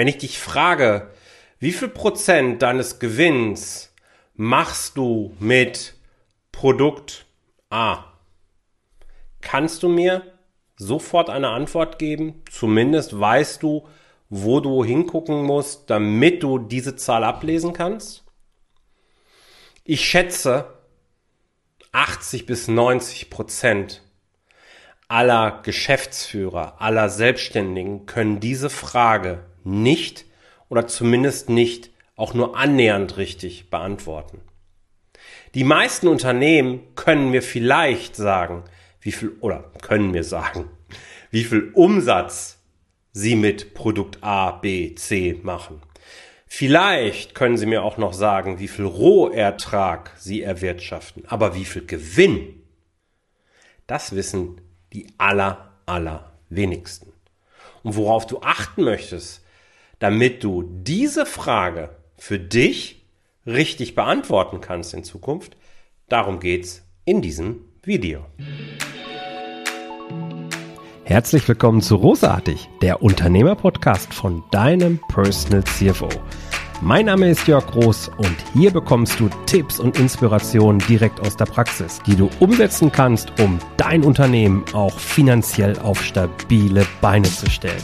Wenn ich dich frage, wie viel Prozent deines Gewinns machst du mit Produkt A? Kannst du mir sofort eine Antwort geben? Zumindest weißt du, wo du hingucken musst, damit du diese Zahl ablesen kannst? Ich schätze, 80 bis 90 Prozent aller Geschäftsführer, aller Selbstständigen können diese Frage nicht oder zumindest nicht auch nur annähernd richtig beantworten. Die meisten Unternehmen können mir vielleicht sagen, wie viel, oder können mir sagen, wie viel Umsatz sie mit Produkt A, B, C machen. Vielleicht können Sie mir auch noch sagen, wie viel Rohertrag Sie erwirtschaften, aber wie viel Gewinn, das wissen die aller, aller wenigsten. Und worauf du achten möchtest, damit du diese Frage für dich richtig beantworten kannst in Zukunft, darum geht's in diesem Video. Herzlich willkommen zu Rosartig, der Unternehmerpodcast von deinem Personal CFO. Mein Name ist Jörg Groß und hier bekommst du Tipps und Inspirationen direkt aus der Praxis, die du umsetzen kannst, um dein Unternehmen auch finanziell auf stabile Beine zu stellen.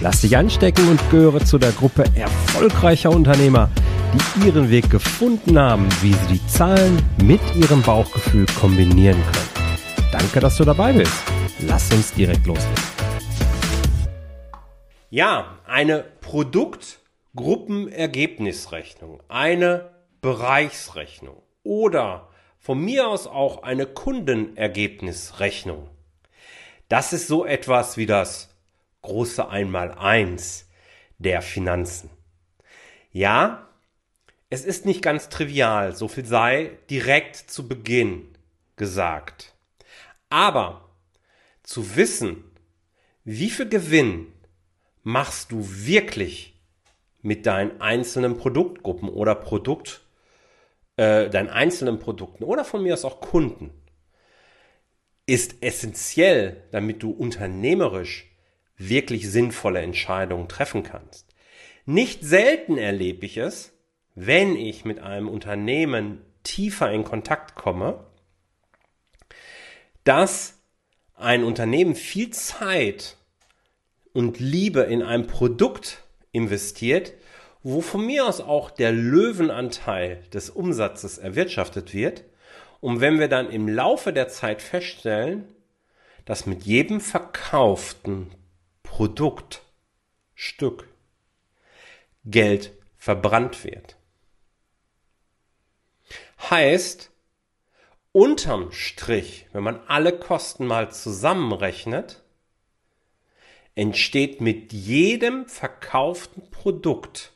Lass dich anstecken und gehöre zu der Gruppe erfolgreicher Unternehmer, die ihren Weg gefunden haben, wie sie die Zahlen mit ihrem Bauchgefühl kombinieren können. Danke, dass du dabei bist. Lass uns direkt loslegen. Ja, eine Produktgruppenergebnisrechnung, eine Bereichsrechnung oder von mir aus auch eine Kundenergebnisrechnung. Das ist so etwas wie das große Einmaleins der Finanzen. Ja, es ist nicht ganz trivial, so viel sei direkt zu Beginn gesagt. Aber zu wissen, wie viel Gewinn machst du wirklich mit deinen einzelnen Produktgruppen oder Produkt, äh, deinen einzelnen Produkten oder von mir aus auch Kunden, ist essentiell, damit du unternehmerisch wirklich sinnvolle Entscheidungen treffen kannst. Nicht selten erlebe ich es, wenn ich mit einem Unternehmen tiefer in Kontakt komme, dass ein Unternehmen viel Zeit und Liebe in ein Produkt investiert, wo von mir aus auch der Löwenanteil des Umsatzes erwirtschaftet wird. Und wenn wir dann im Laufe der Zeit feststellen, dass mit jedem verkauften Produktstück Geld verbrannt wird. Heißt, unterm Strich, wenn man alle Kosten mal zusammenrechnet, entsteht mit jedem verkauften Produkt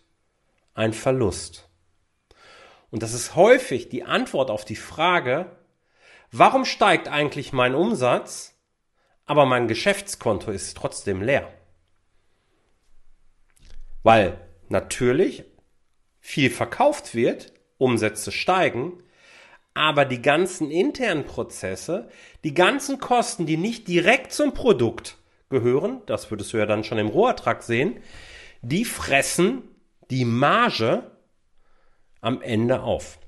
ein Verlust. Und das ist häufig die Antwort auf die Frage, warum steigt eigentlich mein Umsatz, aber mein Geschäftskonto ist trotzdem leer? Weil natürlich viel verkauft wird, Umsätze steigen, aber die ganzen internen Prozesse, die ganzen Kosten, die nicht direkt zum Produkt gehören, das würdest du ja dann schon im Rohertrag sehen, die fressen die Marge am Ende auf.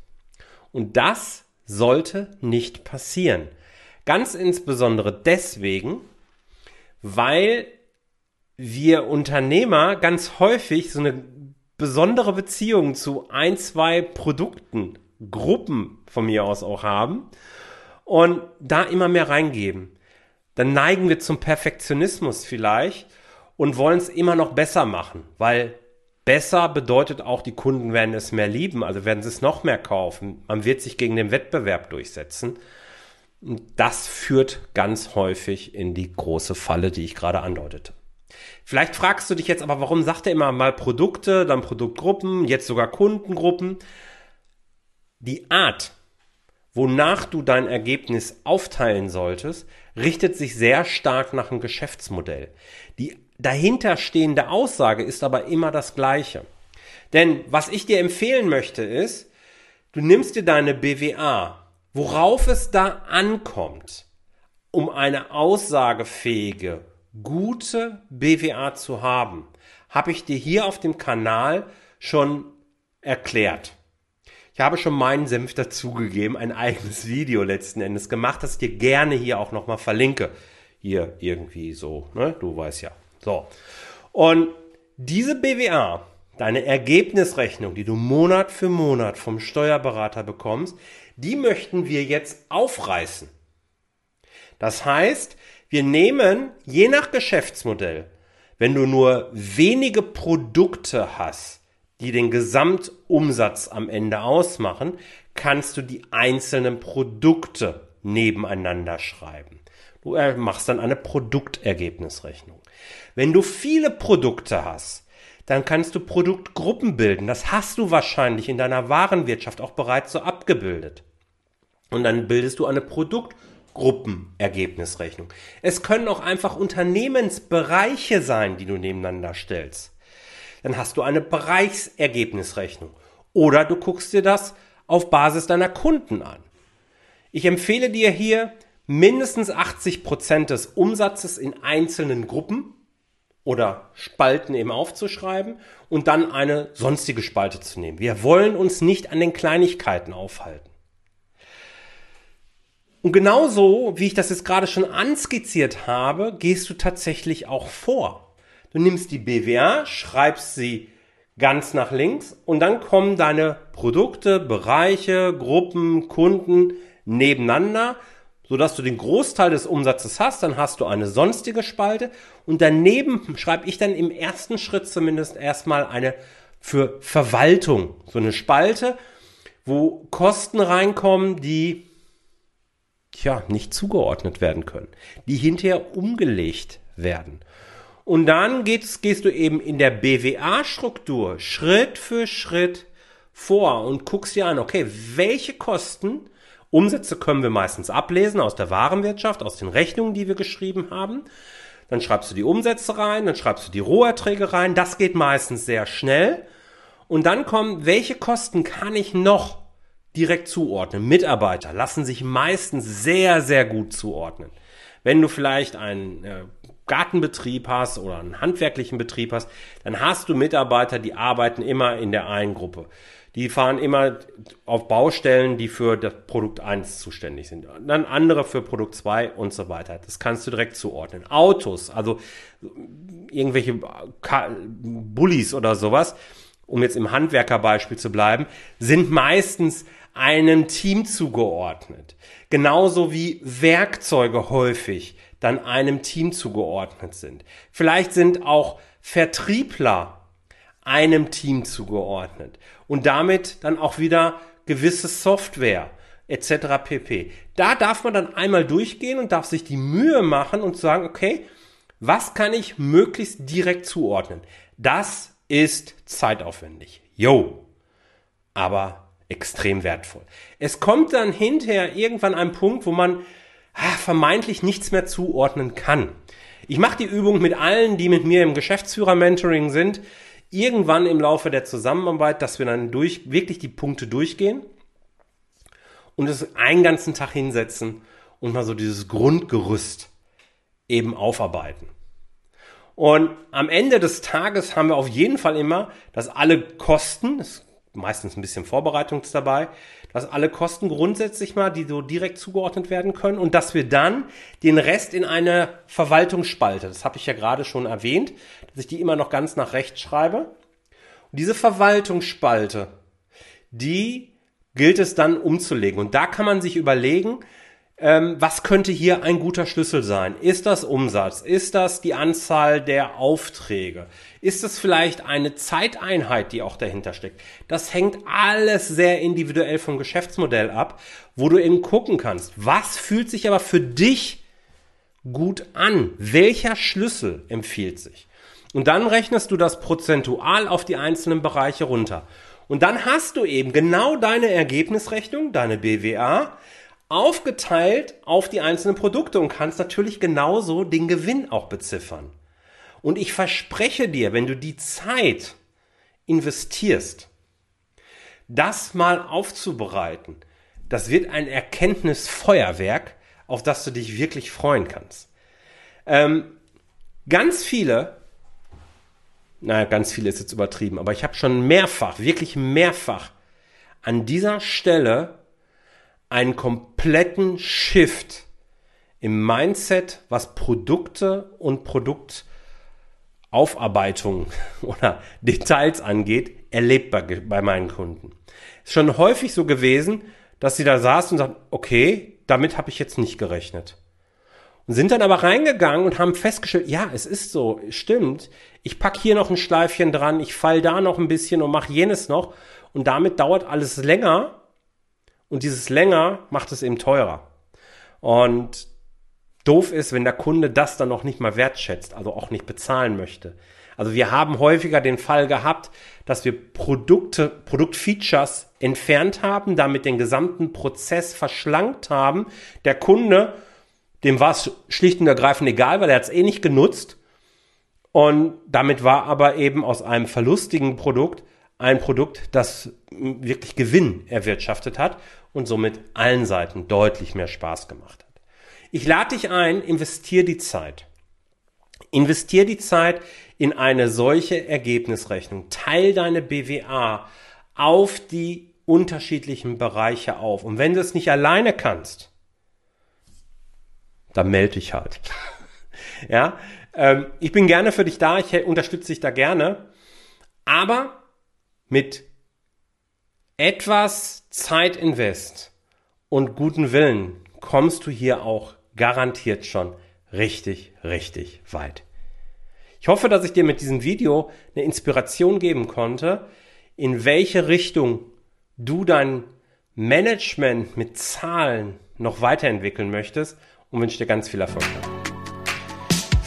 Und das sollte nicht passieren. Ganz insbesondere deswegen, weil wir Unternehmer ganz häufig so eine besondere Beziehung zu ein, zwei Produkten Gruppen von mir aus auch haben und da immer mehr reingeben. Dann neigen wir zum Perfektionismus vielleicht und wollen es immer noch besser machen, weil besser bedeutet auch, die Kunden werden es mehr lieben, also werden sie es noch mehr kaufen. Man wird sich gegen den Wettbewerb durchsetzen. Und das führt ganz häufig in die große Falle, die ich gerade andeutete. Vielleicht fragst du dich jetzt aber, warum sagt er immer mal Produkte, dann Produktgruppen, jetzt sogar Kundengruppen? Die Art, wonach du dein Ergebnis aufteilen solltest, richtet sich sehr stark nach dem Geschäftsmodell. Die dahinterstehende Aussage ist aber immer das gleiche. Denn was ich dir empfehlen möchte ist, du nimmst dir deine BWA, worauf es da ankommt, um eine aussagefähige, gute BWA zu haben, habe ich dir hier auf dem Kanal schon erklärt. Ich habe schon meinen Senf dazugegeben, ein eigenes Video letzten Endes gemacht, das ich dir gerne hier auch nochmal verlinke. Hier irgendwie so, ne? Du weißt ja. So. Und diese BWA, deine Ergebnisrechnung, die du Monat für Monat vom Steuerberater bekommst, die möchten wir jetzt aufreißen. Das heißt, wir nehmen je nach Geschäftsmodell, wenn du nur wenige Produkte hast, die den Gesamtumsatz am Ende ausmachen, kannst du die einzelnen Produkte nebeneinander schreiben. Du äh, machst dann eine Produktergebnisrechnung. Wenn du viele Produkte hast, dann kannst du Produktgruppen bilden. Das hast du wahrscheinlich in deiner Warenwirtschaft auch bereits so abgebildet. Und dann bildest du eine Produktgruppenergebnisrechnung. Es können auch einfach Unternehmensbereiche sein, die du nebeneinander stellst. Dann hast du eine Bereichsergebnisrechnung. Oder du guckst dir das auf Basis deiner Kunden an. Ich empfehle dir hier mindestens 80 Prozent des Umsatzes in einzelnen Gruppen oder Spalten eben aufzuschreiben und dann eine sonstige Spalte zu nehmen. Wir wollen uns nicht an den Kleinigkeiten aufhalten. Und genauso, wie ich das jetzt gerade schon anskizziert habe, gehst du tatsächlich auch vor. Du nimmst die BWA, schreibst sie ganz nach links und dann kommen deine Produkte, Bereiche, Gruppen, Kunden nebeneinander sodass du den Großteil des Umsatzes hast, dann hast du eine sonstige Spalte und daneben schreibe ich dann im ersten Schritt zumindest erstmal eine für Verwaltung, so eine Spalte, wo Kosten reinkommen, die ja nicht zugeordnet werden können, die hinterher umgelegt werden. Und dann gehst, gehst du eben in der BWA-Struktur Schritt für Schritt vor und guckst dir an, okay, welche Kosten Umsätze können wir meistens ablesen aus der Warenwirtschaft, aus den Rechnungen, die wir geschrieben haben. Dann schreibst du die Umsätze rein, dann schreibst du die Roherträge rein. Das geht meistens sehr schnell. Und dann kommen, welche Kosten kann ich noch direkt zuordnen? Mitarbeiter lassen sich meistens sehr, sehr gut zuordnen. Wenn du vielleicht einen äh, Gartenbetrieb hast oder einen handwerklichen Betrieb hast, dann hast du Mitarbeiter, die arbeiten immer in der einen Gruppe die fahren immer auf Baustellen, die für das Produkt 1 zuständig sind. Dann andere für Produkt 2 und so weiter. Das kannst du direkt zuordnen. Autos, also irgendwelche Bullis oder sowas, um jetzt im Handwerkerbeispiel zu bleiben, sind meistens einem Team zugeordnet. Genauso wie Werkzeuge häufig dann einem Team zugeordnet sind. Vielleicht sind auch Vertriebler einem Team zugeordnet und damit dann auch wieder gewisse Software etc. pp. Da darf man dann einmal durchgehen und darf sich die Mühe machen und sagen, okay, was kann ich möglichst direkt zuordnen? Das ist zeitaufwendig. Yo. Aber extrem wertvoll. Es kommt dann hinterher irgendwann ein Punkt, wo man ah, vermeintlich nichts mehr zuordnen kann. Ich mache die Übung mit allen, die mit mir im Geschäftsführer-Mentoring sind irgendwann im Laufe der Zusammenarbeit, dass wir dann durch, wirklich die Punkte durchgehen und es einen ganzen Tag hinsetzen und mal so dieses Grundgerüst eben aufarbeiten. Und am Ende des Tages haben wir auf jeden Fall immer, dass alle Kosten, ist meistens ein bisschen Vorbereitung dabei, dass alle Kosten grundsätzlich mal, die so direkt zugeordnet werden können und dass wir dann den Rest in eine Verwaltungsspalte, das habe ich ja gerade schon erwähnt, dass ich die immer noch ganz nach rechts schreibe. Und diese Verwaltungsspalte, die gilt es dann umzulegen. Und da kann man sich überlegen, ähm, was könnte hier ein guter Schlüssel sein? Ist das Umsatz? Ist das die Anzahl der Aufträge? Ist das vielleicht eine Zeiteinheit, die auch dahinter steckt? Das hängt alles sehr individuell vom Geschäftsmodell ab, wo du eben gucken kannst, was fühlt sich aber für dich gut an? Welcher Schlüssel empfiehlt sich? Und dann rechnest du das prozentual auf die einzelnen Bereiche runter. Und dann hast du eben genau deine Ergebnisrechnung, deine BWA, aufgeteilt auf die einzelnen Produkte und kannst natürlich genauso den Gewinn auch beziffern. Und ich verspreche dir, wenn du die Zeit investierst, das mal aufzubereiten, das wird ein Erkenntnisfeuerwerk, auf das du dich wirklich freuen kannst. Ähm, ganz viele naja, ganz viel ist jetzt übertrieben, aber ich habe schon mehrfach, wirklich mehrfach an dieser Stelle einen kompletten Shift im Mindset, was Produkte und Produktaufarbeitung oder Details angeht, erlebt bei, bei meinen Kunden. Ist schon häufig so gewesen, dass sie da saßen und sagten, okay, damit habe ich jetzt nicht gerechnet. Und sind dann aber reingegangen und haben festgestellt, ja, es ist so, stimmt. Ich pack hier noch ein Schleifchen dran, ich fall da noch ein bisschen und mache jenes noch. Und damit dauert alles länger. Und dieses länger macht es eben teurer. Und doof ist, wenn der Kunde das dann noch nicht mal wertschätzt, also auch nicht bezahlen möchte. Also wir haben häufiger den Fall gehabt, dass wir Produkte, Produktfeatures entfernt haben, damit den gesamten Prozess verschlankt haben. Der Kunde dem war es schlicht und ergreifend egal, weil er hat es eh nicht genutzt. Und damit war aber eben aus einem verlustigen Produkt ein Produkt, das wirklich Gewinn erwirtschaftet hat und somit allen Seiten deutlich mehr Spaß gemacht hat. Ich lade dich ein, investier die Zeit. Investier die Zeit in eine solche Ergebnisrechnung. Teil deine BWA auf die unterschiedlichen Bereiche auf. Und wenn du es nicht alleine kannst, dann melde dich halt. ja, ähm, ich bin gerne für dich da, ich unterstütze dich da gerne, aber mit etwas Zeit invest und guten Willen kommst du hier auch garantiert schon richtig, richtig weit. Ich hoffe, dass ich dir mit diesem Video eine Inspiration geben konnte, in welche Richtung du dein Management mit Zahlen noch weiterentwickeln möchtest und wünsche dir ganz viel Erfolg.